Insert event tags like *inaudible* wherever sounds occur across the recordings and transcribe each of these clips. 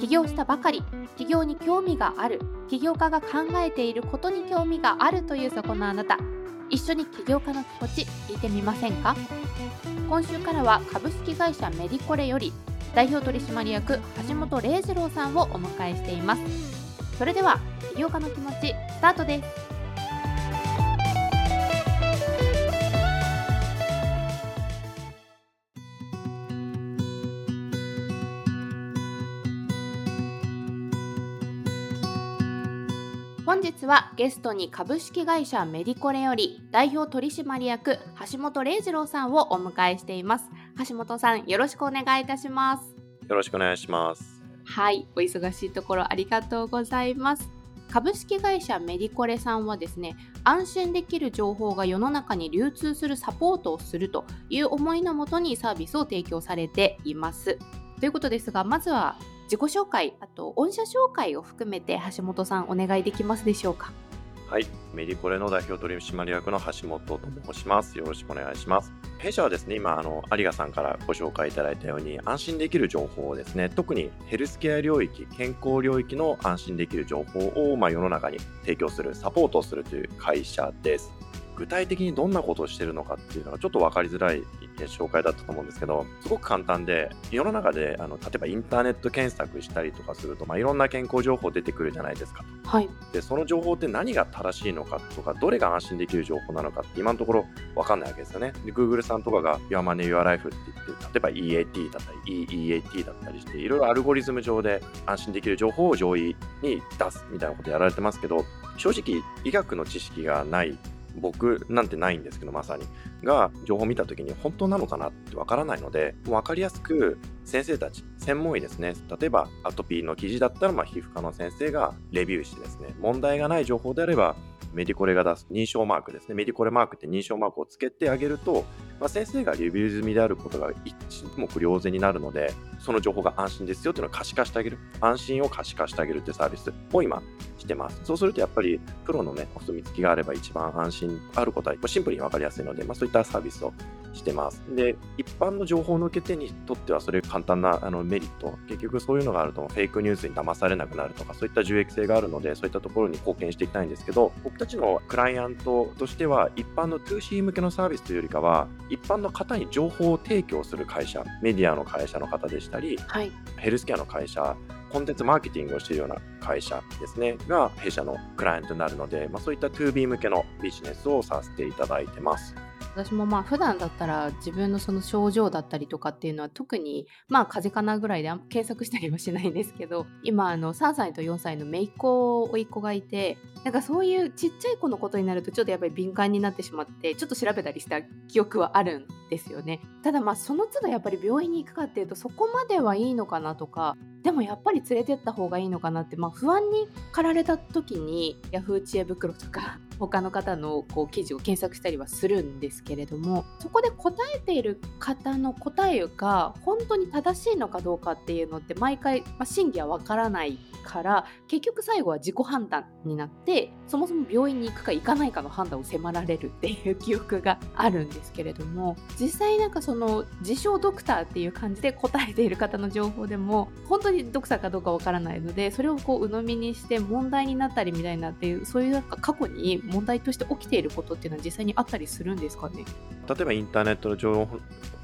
起業したばかり。起業に興味がある。起業家が考えていることに興味があるというそこのあなた。一緒に起業家の気持ち聞いてみませんか？今週からは株式会社メディコレより代表取締役橋本礼二郎さんをお迎えしています。それでは起業家の気持ちスタートです。はゲストに株式会社メディコレより代表取締役橋本礼二郎さんをお迎えしています。橋本さんよろしくお願いいたします。よろしくお願いします。はいお忙しいところありがとうございます。株式会社メディコレさんはですね安心できる情報が世の中に流通するサポートをするという思いのもとにサービスを提供されています。ということですがまずは自己紹介、あと御社紹介を含めて橋本さんお願いできますでしょうか？はい、メディコレの代表取締役の橋本と申します。よろしくお願いします。弊社はですね、今、あの、有賀さんからご紹介いただいたように、安心できる情報をですね、特にヘルスケア領域、健康領域の安心できる情報を、まあ、世の中に提供する、サポートをするという会社です。具体的にどんなことをしてるのかっていうのがちょっと分かりづらい紹介だったと思うんですけど、すごく簡単で、世の中であの例えばインターネット検索したりとかすると、まあ、いろんな健康情報出てくるじゃないですかと。はい、でその情報って何が正しいのかとか、どれが安心できる情報なのかって今のところ分かんないわけですよね。で Google さんとかが Your Money, Your Life って言って、例えば EAT だったり EEAT だったりして、いろいろアルゴリズム上で安心できる情報を上位に出すみたいなことやられてますけど、正直医学の知識がない僕なんてないんですけどまさにが情報を見た時に本当なのかなってわからないので分かりやすく先生たち専門医ですね例えばアトピーの記事だったらまあ皮膚科の先生がレビューしてですね問題がない情報であればメディコレが出す認証マークですね。メディコレマークって認証マークをつけてあげると、まあ、先生がレビュー済みであることが一目瞭然になるので、その情報が安心ですよっていうのを可視化してあげる。安心を可視化してあげるってサービスを今してます。そうするとやっぱりプロのね、お墨付きがあれば一番安心あることはシンプルにわかりやすいので、まあ、そういったサービスをしてます。で、一般の情報の受け手にとってはそれ簡単なあのメリット、結局そういうのがあるとフェイクニュースに騙されなくなるとか、そういった受益性があるので、そういったところに貢献していきたいんですけど、僕たちのクライアントとしては、一般の 2C 向けのサービスというよりかは、一般の方に情報を提供する会社、メディアの会社の方でしたり、はい、ヘルスケアの会社、コンテンツマーケティングをしているような会社ですね、が弊社のクライアントになるので、まあ、そういった 2B 向けのビジネスをさせていただいてます。私もまあ普段だったら自分のその症状だったりとかっていうのは特にまあ風邪かなぐらいで検索したりはしないんですけど *laughs* 今あの3歳と4歳の姪っ子甥っ子がいてなんかそういうちっちゃい子のことになるとちょっとやっぱり敏感になってしまってちょっと調べたりした記憶はあるんですよね。ただまあその都度やっぱり病院に行くかっていうとそこまではいいのかなとかでもやっぱり連れてった方がいいのかなって、まあ、不安に駆られた時にヤフー知恵袋とか他の方のこう記事を検索したりはするんですけれどもそこで答えている方の答えが本当に正しいのかどうかっていうのって毎回、まあ、真偽はわからないから結局最後は自己判断になってそもそも病院に行くか行かないかの判断を迫られるっていう記憶があるんですけれども実際なんかその自称ドクターっていう感じで答えている方の情報でも本当にドクターかどうかわからないのでそれをこう鵜呑みにして問題になったりみたいなっていうそういうなんか過去に問題として起きていることっていうのは実際にあったりするんですかね？例えばインターネットの情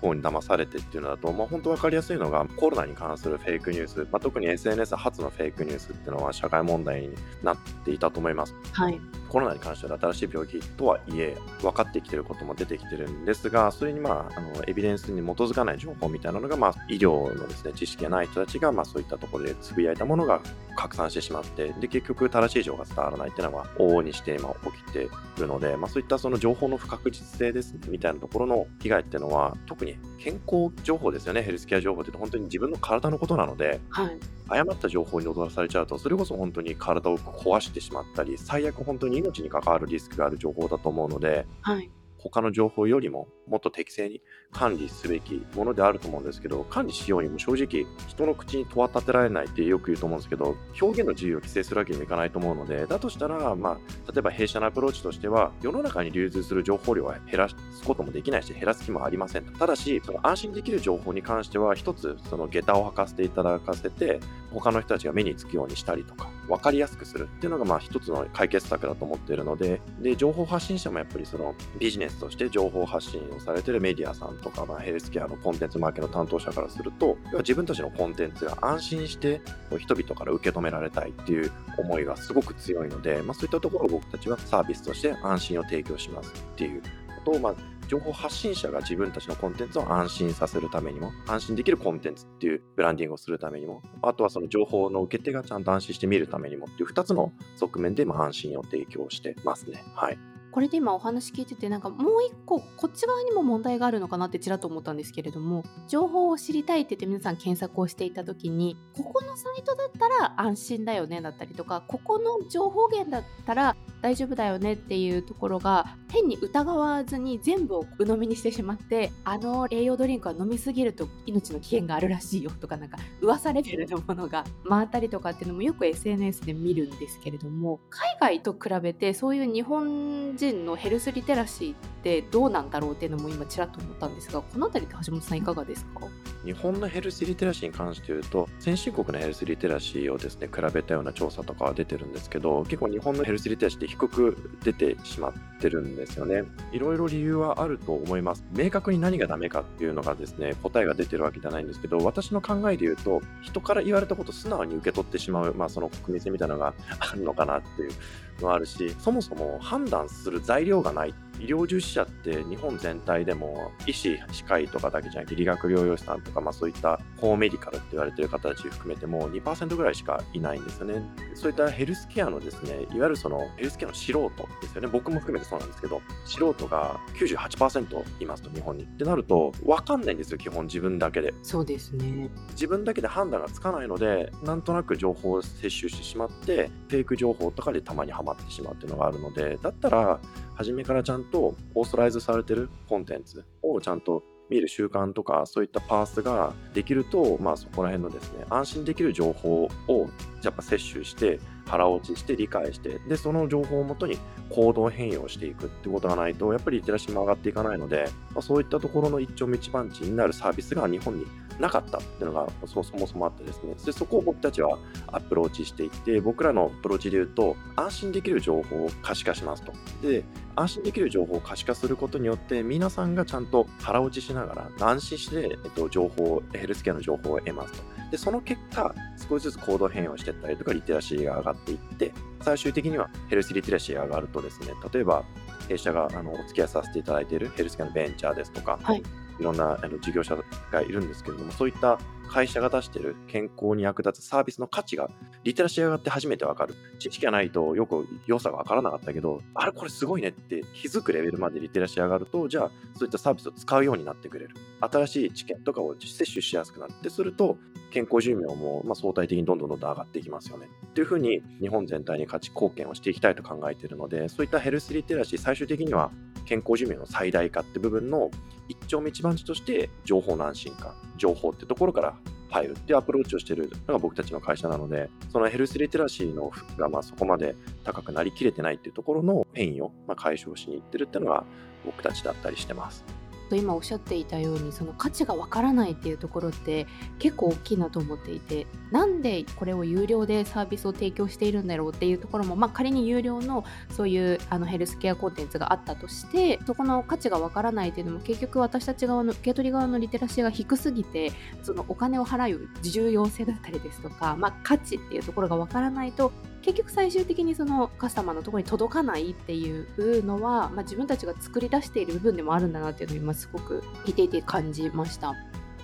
報に騙されてっていうのだと、まあ、本当分かりやすいのがコロナに関するフェイクニュース、まあ、特に SNS 初のフェイクニュースっていうのは社会問題になっていたと思います。はい、コロナに関しては新しい病気とはいえ分かってきてることも出てきてるんですがそれにまああのエビデンスに基づかない情報みたいなのが、まあ、医療のですね知識がない人たちが、まあ、そういったところでつぶやいたものが拡散してしまってで結局正しい情報が伝わらないっていうのは往々にして今起きているので、まあ、そういったその情報の不確実性ですねみたいなところの被害っていうのは特に健康情報ですよね。ヘルスケア情報って本当に自分の体のことなので、はい、誤った情報に踊らされちゃうとそれこそ本当に体を壊してしまったり最悪本当にに命に関わるリスクがある情報だと思うので、はい。他の情報よりももっと適正に管理すべきものであると思うんですけど、管理しようにも正直人の口に戸は立てられないってよく言うと思うんですけど、表現の自由を規制するわけにもいかないと思うので、だとしたら、まあ、例えば弊社のアプローチとしては、世の中に流通する情報量は減らすこともできないし、減らす気もありませんと。ただし、その安心できる情報に関しては、一つ、その下駄を履かせていただかせて、他の人たちが目につくようにしたりとか、分かりやすくするっていうのが、まあ、一つの解決策だと思っているので、で、情報発信者もやっぱりそのビジネスとして情報発信をされてるメディアさんとか、まあ、ヘルスケアのコンテンツマーケの担当者からすると、要は自分たちのコンテンツが安心して人々から受け止められたいっていう思いがすごく強いので、まあ、そういったところを僕たちはサービスとして安心を提供しますっていうことを、まあ、情報発信者が自分たちのコンテンツを安心させるためにも、安心できるコンテンツっていうブランディングをするためにも、あとはその情報の受け手がちゃんと安心して見るためにもっていう2つの側面でま安心を提供してますね。はい。これで今お話聞いててなんかもう一個こっち側にも問題があるのかなってちらっと思ったんですけれども情報を知りたいって言って皆さん検索をしていた時にここのサイトだったら安心だよねだったりとかここの情報源だったら大丈夫だよねっていうところが変に疑わずに全部を鵜呑みにしてしまってあの栄養ドリンクは飲みすぎると命の危険があるらしいよとかなんか噂レベルのものが回ったりとかっていうのもよく SNS で見るんですけれども海外と比べてそういう日本人のヘルスリテラシーってどうなんだろうっていうのも今ちらっと思ったんですがこの辺りって橋本さんいかがですか？日本のヘルスリテラシーに関して言うと先進国のヘルスリテラシーをですね比べたような調査とかは出てるんですけど結構日本のヘルスリテラシーって低く出てしまってるんですよね。いろいろ理由はあると思います。明確に何がダメかっていうのがですね答えが出てるわけじゃないんですけど私の考えで言うと人から言われたことを素直に受け取ってしまう、まあ、その国民性みたいなのがあるのかなっていうのはあるしそもそも判断する材料がないって医療従事者って日本全体でも医師、歯科医とかだけじゃなくて理学療養士さんとか、まあ、そういったホーメディカルって言われてる方たち含めても2%ぐらいしかいないんですよね。そういったヘルスケアのですね、いわゆるそのヘルスケアの素人ですよね。僕も含めてそうなんですけど、素人が98%いますと、日本に。ってなると、わかんないんですよ、基本自分だけで。そうですね。自分だけで判断がつかないので、なんとなく情報を摂取してしまって、フェイク情報とかでたまにはまってしまうっていうのがあるので、だったら、初めからちゃんととオーソライズされてるコンテンツをちゃんと見る習慣とかそういったパースができると、まあ、そこら辺のですね安心できる情報をやっぱ摂取して腹落ちして理解してでその情報をもとに行動変容していくってことがないとやっぱりリテラシーも上がっていかないので、まあ、そういったところの一丁道番地になるサービスが日本になかったっていうのがそもそもあってですね。でそこを僕たちはアプローチしていって僕らのアプローチで言うと安心できる情報を可視化しますと。で安心できる情報を可視化することによって皆さんがちゃんと腹落ちしながら安心して、えっと、情報ヘルスケアの情報を得ますと。でその結果少しずつ行動変容していったりとかリテラシーが上がっっていって最終的にはヘルスリテラシーが上がるとですね例えば弊社があのお付き合いさせていただいているヘルスケアのベンチャーですとか、はい、いろんなあの事業者がいるんですけれども、そういった会社が出している健康に役立つサービスの価値がリテラシー上がって初めてわかる。知識がないとよく良さがわからなかったけど、あれこれすごいねって気づくレベルまでリテラシー上がると、じゃあそういったサービスを使うようになってくれる。新しい知見とかを摂取しやすくなってすると、健康寿命もま相対的にどんどんどんどん上がっていきますよね。っていうふうに日本全体に価値貢献をしていきたいと考えているので、そういったヘルスリテラシー、最終的には健康寿命の最大化って部分の一丁目一番地として情報の安心感、情報ってところから入るっていうアプローチをしているのが僕たちの会社なので、そのヘルスリテラシーのがまあそこまで高くなりきれてないっていうところの変異をま解消しにいってるっていうのが僕たちだったりしてます。と今おっしゃっていたようにその価値がわからないっていうところって結構大きいなと思っていてなんでこれを有料でサービスを提供しているんだろうっていうところも、まあ、仮に有料のそういうあのヘルスケアコンテンツがあったとしてそこの価値がわからないっていうのも結局私たち側の受け取り側のリテラシーが低すぎてそのお金を払う重要性だったりですとか、まあ、価値っていうところがわからないと結局最終的にそのカスタマーのところに届かないっていうのは、まあ、自分たちが作り出している部分でもあるんだなっていうのを今すごく聞いていて感じました。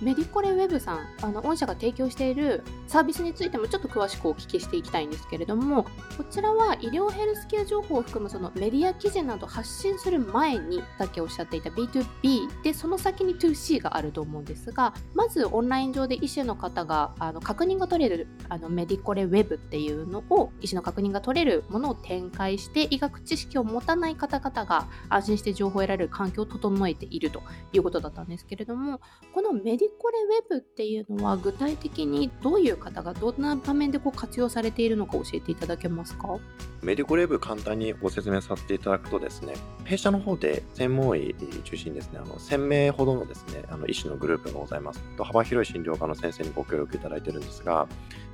メディコレウェブさんあの御社が提供しているサービスについてもちょっと詳しくお聞きしていきたいんですけれどもこちらは医療ヘルスケア情報を含むそのメディア記事など発信する前にさっきおっしゃっていた B2B でその先に 2C があると思うんですがまずオンライン上で医師の方があの確認が取れるあのメディコレウェブっていうのを医師の確認が取れるものを展開して医学知識を持たない方々が安心して情報を得られる環境を整えているということだったんですけれどもこのメディコレウェブっていうのは具体的にどういう方がどんな場面でこう活用されているのか教えていただけますか？メディコレブ簡単にご説明させていただくとですね、弊社の方で専門医中心にですね、あの1000名ほどのですね、あの医師のグループがございます。と幅広い診療科の先生にご協力いただいてるんですが、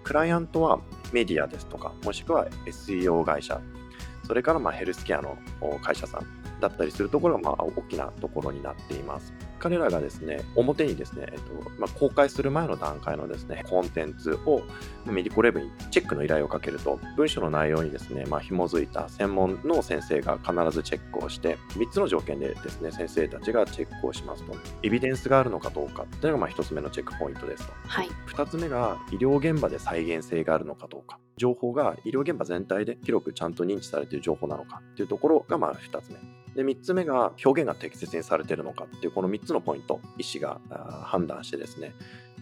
クライアントはメディアですとか、もしくは SEO 会社、それからまヘルスケアの会社さん。だったりするところがまあ大きなところになっています。彼らがですね、表にですね、えっとまあ、公開する前の段階のですね、コンテンツをメディコレブにチェックの依頼をかけると、文書の内容にですね、まあ、紐づいた専門の先生が必ずチェックをして、3つの条件でですね、先生たちがチェックをしますと、エビデンスがあるのかどうかっていうのがまあ1つ目のチェックポイントですと。はい、2つ目が医療現場で再現性があるのかどうか。情報が医療現場全体で広くちゃんと認知されている情報なのかっていうところがまあ2つ目。で、3つ目が表現が適切にされているのかっていうこの3つのポイント、医師が判断してですね、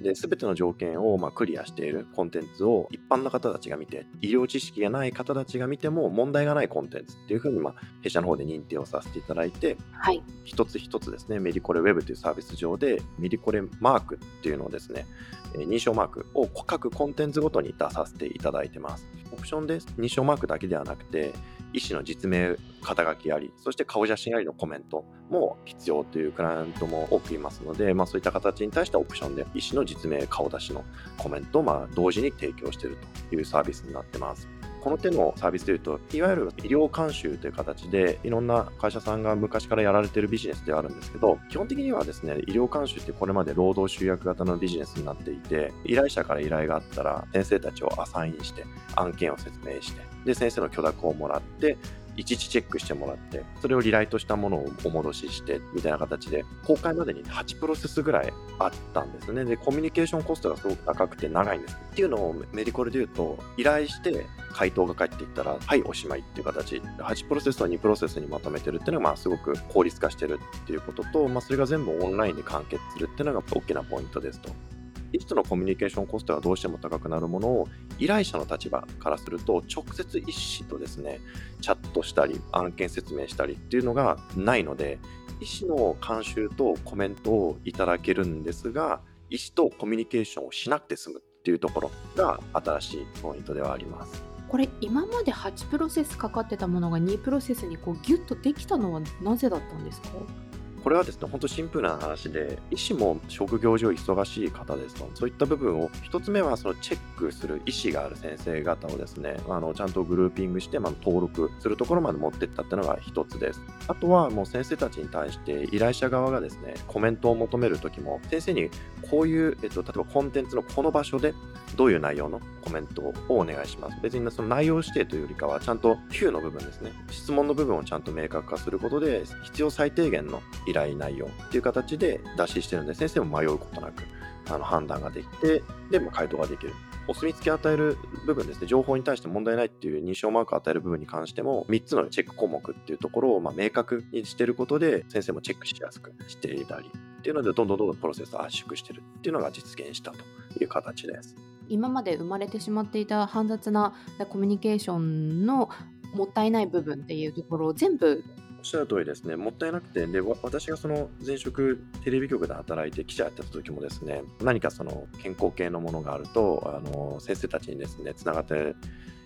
で、すべての条件をまクリアしているコンテンツを一般の方たちが見て、医療知識がない方たちが見ても問題がないコンテンツっていうふうに、ま弊社の方で認定をさせていただいて、はい、一つ一つですね、メディコレウェブというサービス上で、メディコレマークっていうのをですね、認証マークを各コンテンツごとに出させていただいてます。オプションで認証マークだけではなくて、医師の実名、肩書きあり、そして顔写真ありのコメントも必要というクライアントも多くいますので、まあ、そういった形に対してオプションで医師の実名、顔出しのコメントをまあ同時に提供しているというサービスになってます。この手のサービスでいうと、いわゆる医療監修という形で、いろんな会社さんが昔からやられてるビジネスではあるんですけど、基本的にはですね、医療監修ってこれまで労働集約型のビジネスになっていて、依頼者から依頼があったら、先生たちをアサインして、案件を説明して、で、先生の許諾をもらって、いちいちチェックしてもらって、それをリライトしたものをお戻しして、みたいな形で、公開までに8プロセスぐらいあったんですね。で、コミュニケーションコストがすごく高くて長いんです。っていうのをメディコルで言うと、依頼して回答が返っていったら、はい、おしまいっていう形、8プロセスを2プロセスにまとめてるっていうのが、まあ、すごく効率化してるっていうことと、まあ、それが全部オンラインで完結するっていうのが大きなポイントですと。医師とのコミュニケーションコストがどうしても高くなるものを依頼者の立場からすると直接医師とですねチャットしたり案件説明したりっていうのがないので医師の監修とコメントをいただけるんですが医師とコミュニケーションをしなくて済むっていうところが新しいポイントではあります。これ今まで8プロセスかかってたものが2プロセスにこうギュッとできたのはなぜだったんですか？これはですね、本当シンプルな話で、医師も職業上忙しい方ですと、そういった部分を、一つ目はそのチェックする意思がある先生方をですね、あのちゃんとグルーピングして、まあ、登録するところまで持っていったっていうのが一つです。あとはもう先生たちに対して依頼者側がですね、コメントを求めるときも、先生にこういう、えっと、例えばコンテンツのこの場所でどういう内容のコメントをお願いします。別にその内容指定というよりかは、ちゃんと Q の部分ですね、質問の部分をちゃんと明確化することで、必要最低限の依頼内容っていう形で出ししてるんで、先生も迷うことなくあの判断ができて、で、まあ、回答ができる。お墨付きを与える部分ですね、情報に対して問題ないっていう認証マークを与える部分に関しても、3つのチェック項目っていうところをま明確にしてることで、先生もチェックしやすくしていたり、っていうので、どんどんどんどんプロセスを圧縮してるっていうのが実現したという形です。今まで生まれてしまっていた煩雑なコミュニケーションのもったいない部分っていうところを全部おっしゃる通りですね、もったいなくて、で私がその前職、テレビ局で働いて記者やってた時もですね、何かその健康系のものがあると、あの先生たちにですね、つながって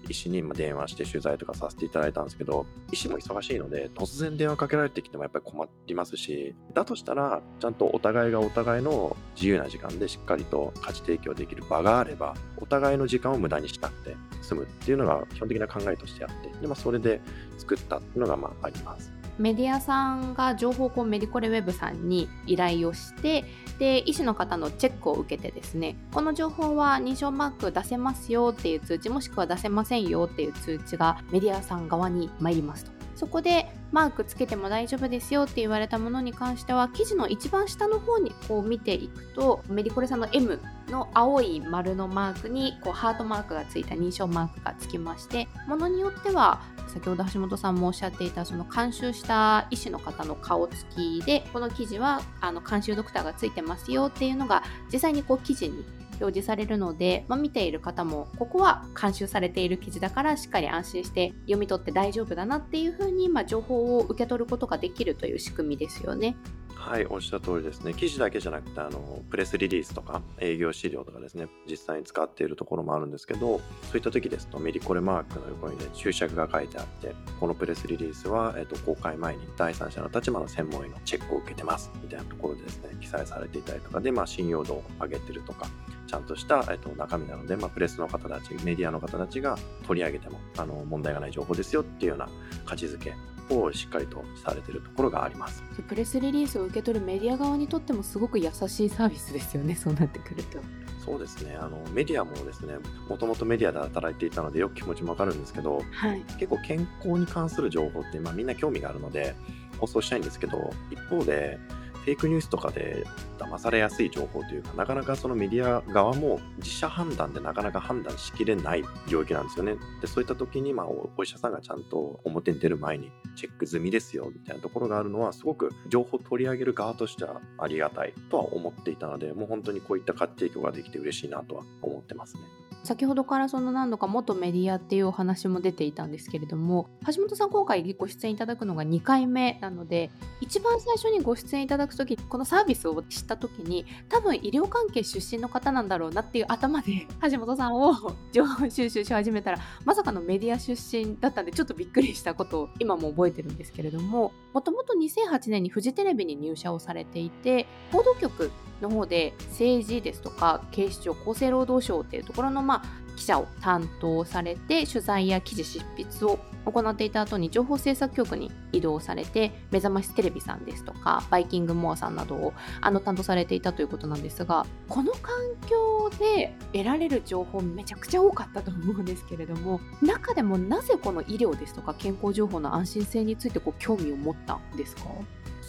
医師に電話して取材とかさせていただいたんですけど、医師も忙しいので、突然電話かけられてきてもやっぱり困りますし、だとしたら、ちゃんとお互いがお互いの自由な時間でしっかりと価値提供できる場があれば、お互いの時間を無駄にしなくて済むっていうのが基本的な考えとしてあって、でまあ、それで作ったっていうのがまああります。メディアさんが情報をメディコレウェブさんに依頼をしてで医師の方のチェックを受けてですねこの情報は認証マーク出せますよっていう通知もしくは出せませんよっていう通知がメディアさん側に参りますと。そこでマークつけても大丈夫ですよって言われたものに関しては記事の一番下の方にこう見ていくとメディコレさんの M の青い丸のマークにこうハートマークがついた認証マークがつきましてものによっては先ほど橋本さんもおっしゃっていたその監修した医師の方の顔つきでこの記事はあの監修ドクターがついてますよっていうのが実際にこう記事に表示されるので、まあ、見ている方もここは監修されている記事だからしっかり安心して読み取って大丈夫だなっていうふうに、まあ、情報を受け取ることができるという仕組みですよね。はい、おっしゃる通りですね。記事だけじゃなくて、あの、プレスリリースとか営業資料とかですね、実際に使っているところもあるんですけど、そういった時ですと、メリコレマークの横にね、注釈が書いてあって、このプレスリリースは、えっと、公開前に第三者の立場の専門医のチェックを受けてます、みたいなところでですね、記載されていたりとかで、まあ、信用度を上げてるとか、ちゃんとした、えっと、中身なので、まあ、プレスの方たち、メディアの方たちが取り上げてもあの問題がない情報ですよっていうような価値づけをしっかりとされているところがあります。プレスリリースを受け取るメディア側にとってもすごく優しいサービスですよね *laughs* そうなってくると。そうですね。あのメディアもですねもともとメディアで働いていたのでよく気持ちもわかるんですけど、はい、結構健康に関する情報って、まあ、みんな興味があるので放送したいんですけど一方でフェイクニュースとかで騙されやすい情報というか、なかなかそのメディア側も自社判断でなかなか判断しきれない領域なんですよね。で、そういった時に、まあ、お医者さんがちゃんと表に出る前にチェック済みですよ、みたいなところがあるのは、すごく情報を取り上げる側としてはありがたいとは思っていたので、もう本当にこういった価値提供ができて嬉しいなとは思ってますね。先ほどからその何度か元メディアっていうお話も出ていたんですけれども橋本さん今回ご出演いただくのが2回目なので一番最初にご出演いただく時このサービスを知った時に多分医療関係出身の方なんだろうなっていう頭で橋本さんを情報収集し始めたらまさかのメディア出身だったんでちょっとびっくりしたことを今も覚えてるんですけれどももともと2008年にフジテレビに入社をされていて報道局の方で政治ですとか警視庁厚生労働省っていうところのまあ記者を担当されて取材や記事執筆を行っていた後に情報制作局に移動されて目覚ましテレビさんですとかバイキングモアさんなどをあの担当されていたということなんですがこの環境で得られる情報めちゃくちゃ多かったと思うんですけれども中でもなぜこの医療ですとか健康情報の安心性についてこう興味を持ったんですか？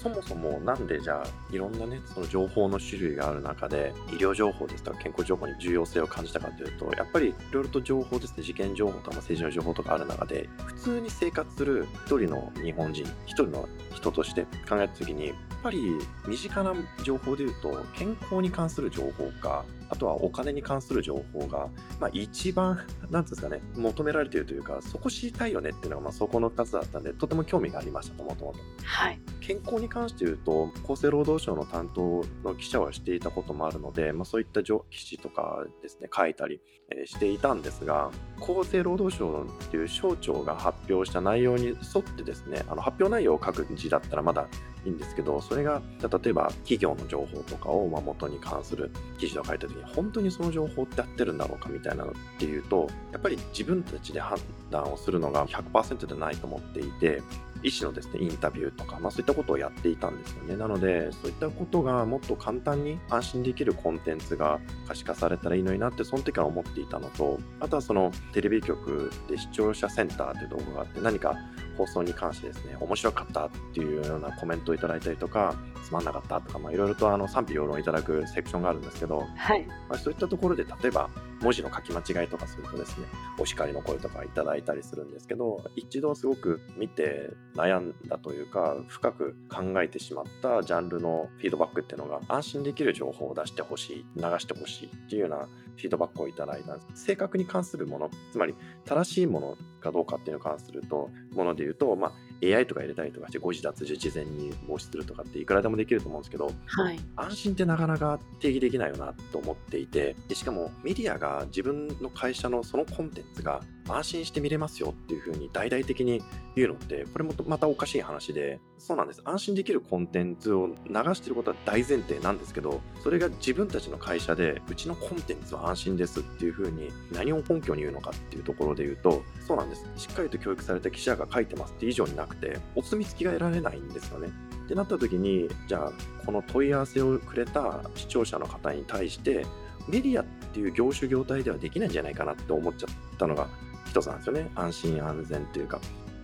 そもそもなんでじゃあいろんなねその情報の種類がある中で医療情報ですとか健康情報に重要性を感じたかというとやっぱりいろいろと情報ですね。事件情報とか政治の情報とかある中で普通に生活する一人の日本人一人の人として考えた時にやっぱり身近な情報でいうと健康に関する情報かあとはお金に関する情報が、まあ、一番、なんですかね、求められているというか、そこ知りたいよねっていうのが、まあ、そこの2つだったんで、とても興味がありましたと、もともと。はい。健康に関して言うと、厚生労働省の担当の記者はしていたこともあるので、まあ、そういった記事とかですね、書いたり、えしていたんですが、厚生労働省っていう省庁が発表した内容に沿ってですね、あの発表内容を書く字だったらまだいいんですけど、それが例えば企業の情報とかを元に関する記事を書いた時に、本当にその情報って合ってるんだろうかみたいなのっていうと、やっぱり自分たちで判断をするのが100%でないと思っていて、医師のですね、インタビューとか、まあそういったことをやっていたんですよね。なので、そういったことがもっと簡単に安心できるコンテンツが可視化されたらいいのになって、その時から思っていたのと、あとはそのテレビ局で視聴者センターという動画があって、何か放送に関してですね、面白かったっていうようなコメントをいただいたりとか、つまんなかったとか、まあいろいろとあの賛否両論いただくセクションがあるんですけど、はい。まあ、そういったところで、例えば文字の書き間違いとかするとですね、お叱りの声とかいただいたりするんですけど、一度すごく見て悩んだというか、深く考えてしまったジャンルのフィードバックっていうのが、安心できる情報を出してほしい、流してほしいっていうようなフィードバックをいただいたんです。正確に関するもの、つまり正しいものかどうかっていうのに関すると、もので言うと、まあ、AI とか入れたりとかして誤字脱字事前に防止するとかっていくらでもできると思うんですけど、はい、安心ってなかなか定義できないよなと思っていてでしかもメディアが自分の会社のそのコンテンツが安心して見れますよっていうふうに大々的に言うのってこれもまたおかしい話でそうなんです。安心できるコンテンツを流してることは大前提なんですけどそれが自分たちの会社でうちのコンテンツは安心ですっていうふうに何を根拠に言うのかっていうところで言うとそうなんです。しっかりと教育された記者が書いてますって以上になくてお墨付きが得られないんですよね。ってなった時にじゃあこの問い合わせをくれた視聴者の方に対してメディアっていう業種業態ではできないんじゃないかなって思っちゃったのが一つなんですよね。安心安全というか。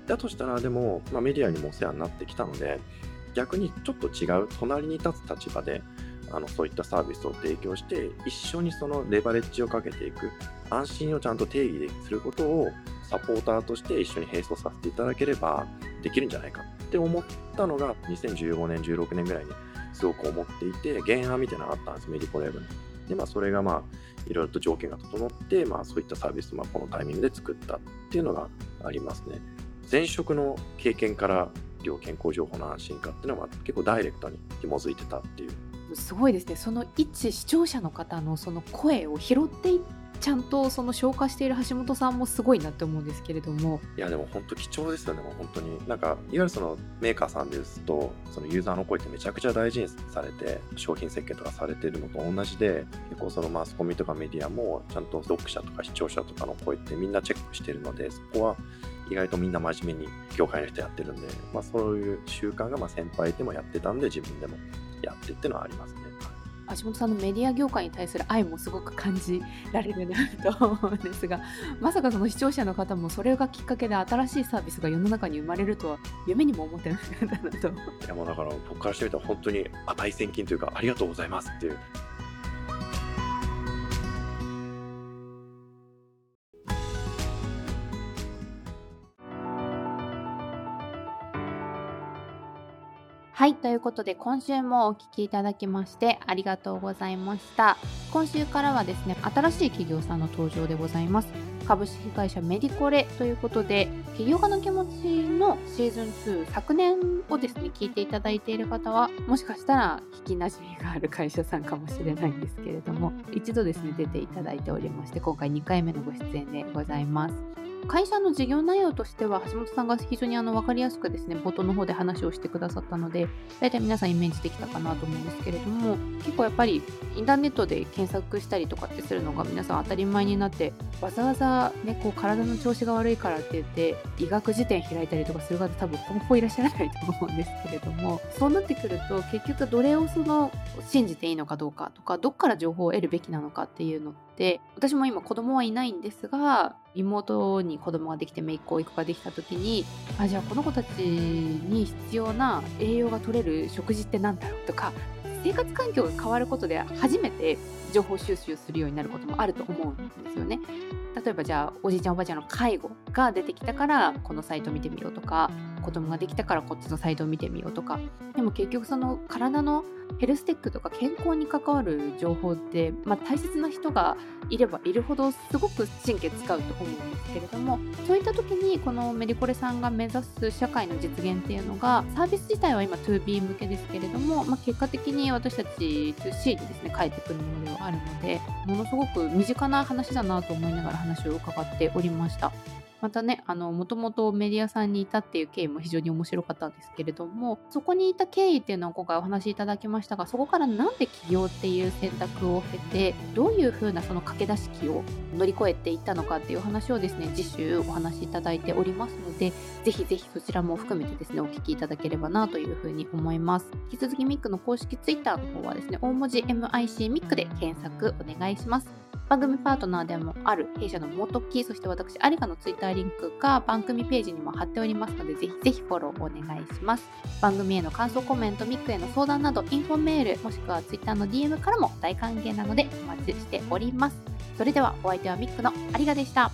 だとしたらでも、まあ、メディアにもお世話になってきたので逆にちょっと違う隣に立つ立場であのそういったサービスを提供して一緒にそのレバレッジをかけていく安心をちゃんと定義することをサポーターとして一緒に並走させていただければできるんじゃないかって思ったのが2015年16年ぐらいにすごく思っていて原案みたいなのがあったんですメディコレーブに。でまあそれがまあいろいろと条件が整って、まあ、そういったサービスをまあこのタイミングで作ったっていうのがありますね。前職の経験から医療健康情報の安心化っていうのは結構ダイレクトに紐づいてたっていう。すごいですね。その一視聴者の方のその声を拾っていっちゃんとその消化している橋本さんもすごいなって思うんですけれどもいやでも本当貴重ですよねもう本当になんかいわゆるそのメーカーさんですとそのユーザーの声ってめちゃくちゃ大事にされて商品設計とかされてるのと同じで結構そのマスコミとかメディアもちゃんと読者とか視聴者とかの声ってみんなチェックしてるのでそこは意外とみんな真面目に業界の人やってるんで、まあ、そういう習慣がま先輩でもやってたんで自分でもやってっていうのはありますね。橋本さんのメディア業界に対する愛もすごく感じられるなと思うんですが *laughs* まさかその視聴者の方もそれがきっかけで新しいサービスが世の中に生まれるとは夢にも思ってなかったなと。いやもうだから僕からしてみたら本当に値千金というかありがとうございますっていうはい、ということで今週もお聞きいただきましてありがとうございました。今週からはですね、新しい企業さんの登場でございます。株式会社メディコレということで、起業家の気持ちのシーズン2、昨年をですね、聞いていただいている方は、もしかしたら聞きなじみがある会社さんかもしれないんですけれども、一度ですね、出ていただいておりまして、今回2回目のご出演でございます。会社の事業内容としては橋本さんが非常にあの分かりやすくですね冒頭の方で話をしてくださったので大体皆さんイメージできたかなと思うんですけれども結構やっぱりインターネットで検索したりとかってするのが皆さん当たり前になってわざわざ、ね、こう体の調子が悪いからって言って医学辞典開いたりとかする方多分ほぼほぼいらっしゃらないと思うんですけれどもそうなってくると結局どれをその信じていいのかどうかとかどっから情報を得るべきなのかっていうのってで私も今子供はいないんですが妹に子供ができて姪っ子育ができた時にあじゃあこの子たちに必要な栄養が取れる食事って何だろうとか生活環境が変わることで初めて情報収集するようになることもあると思うんですよね。例えばじゃあおじいちゃんおばあちゃんの介護が出てきたからこのサイト見てみようとか子供ができたからこっちのサイトを見てみようとか。でも結局その体のヘルステックとか健康に関わる情報って、まあ、大切な人がいればいるほどすごく神経使うと思うんですけれどもそういった時にこのメディコレさんが目指す社会の実現っていうのがサービス自体は今 2B 向けですけれども、まあ、結果的に私たち 2C にですね返ってくるものではあるのでものすごく身近な話だなと思いながら話話を伺っておりました。またね、あの、もともとメディアさんにいたっていう経緯も非常に面白かったんですけれども、そこにいた経緯っていうのを今回お話しいただきましたが、そこからなんで起業っていう選択を経て、どういうふうなその駆け出し期を乗り越えていったのかっていう話をですね、次週お話しいただいておりますので、ぜひぜひそちらも含めてですね、お聞きいただければなというふうに思います。引き続きミックの公式 Twitter の方はですね、大文字 MIC ミックで検索お願いします。番組パートナーでもある弊社の元木、そして私、有賀のツイッターリンクが番組ページにも貼っておりますので、ぜひぜひフォローお願いします。番組への感想コメント、ミックへの相談など、 info メール、もしくはツイッターの DM からも大歓迎なのでお待ちしております。それではお相手はミックの有賀でした。